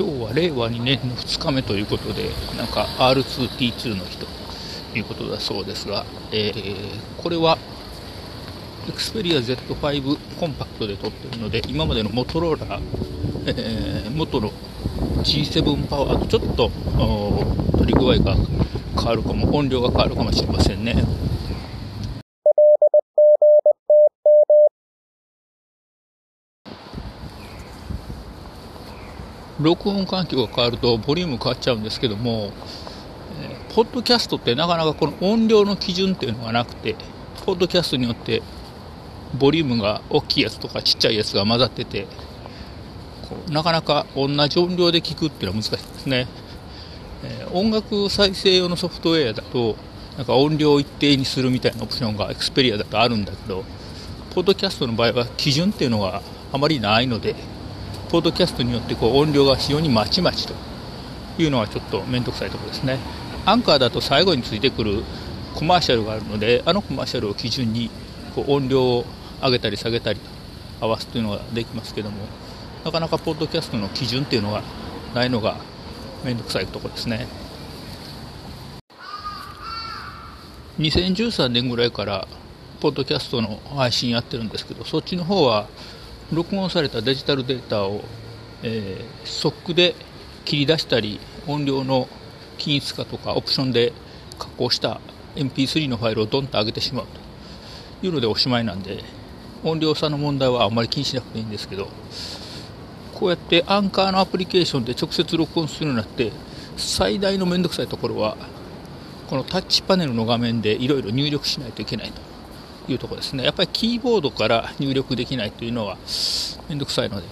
今日は令和2年の2日目ということで、なんか R2T2 の日ということだそうですが、えー、これは Xperia Z5 コンパクトで撮ってるので、今までのモトローラ、えー、元の G7 パワーとちょっと取り具合が変わるかも、音量が変わるかもしれませんね。録音環境が変わるとボリューム変わっちゃうんですけども、えー、ポッドキャストってなかなかこの音量の基準っていうのがなくて、ポッドキャストによってボリュームが大きいやつとかちっちゃいやつが混ざってて、こうなかなか同じ音量で聞くっていうのは難しいですね。えー、音楽再生用のソフトウェアだと、なんか音量を一定にするみたいなオプションがエクスペリアだとあるんだけど、ポッドキャストの場合は基準っていうのがあまりないので、ポッドキャストによってこう音量が非常にまちまちというのはちょっと面倒くさいところですね。アンカーだと最後についてくるコマーシャルがあるので、あのコマーシャルを基準にこう音量を上げたり下げたりと合わすというのができますけども、なかなかポッドキャストの基準っていうのがないのが面倒くさいところですね。2013年ぐらいからポッドキャストの配信やってるんですけど、そっちの方は録音されたデジタルデータを、えー、速で切り出したり音量の均一化とかオプションで加工した MP3 のファイルをドンと上げてしまうというのでおしまいなんで音量差の問題はあまり気にしなくていいんですけどこうやってアンカーのアプリケーションで直接録音するようになって最大の面倒くさいところはこのタッチパネルの画面でいろいろ入力しないといけないと。いうところですね。やっぱりキーボードから入力できないというのは面倒くさいので、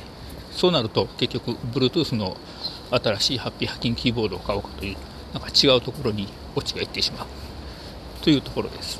そうなると結局 Bluetooth の新しいハッピーハッキングキーボードを買おうかという、なんか違うところにオチがいってしまうというところです。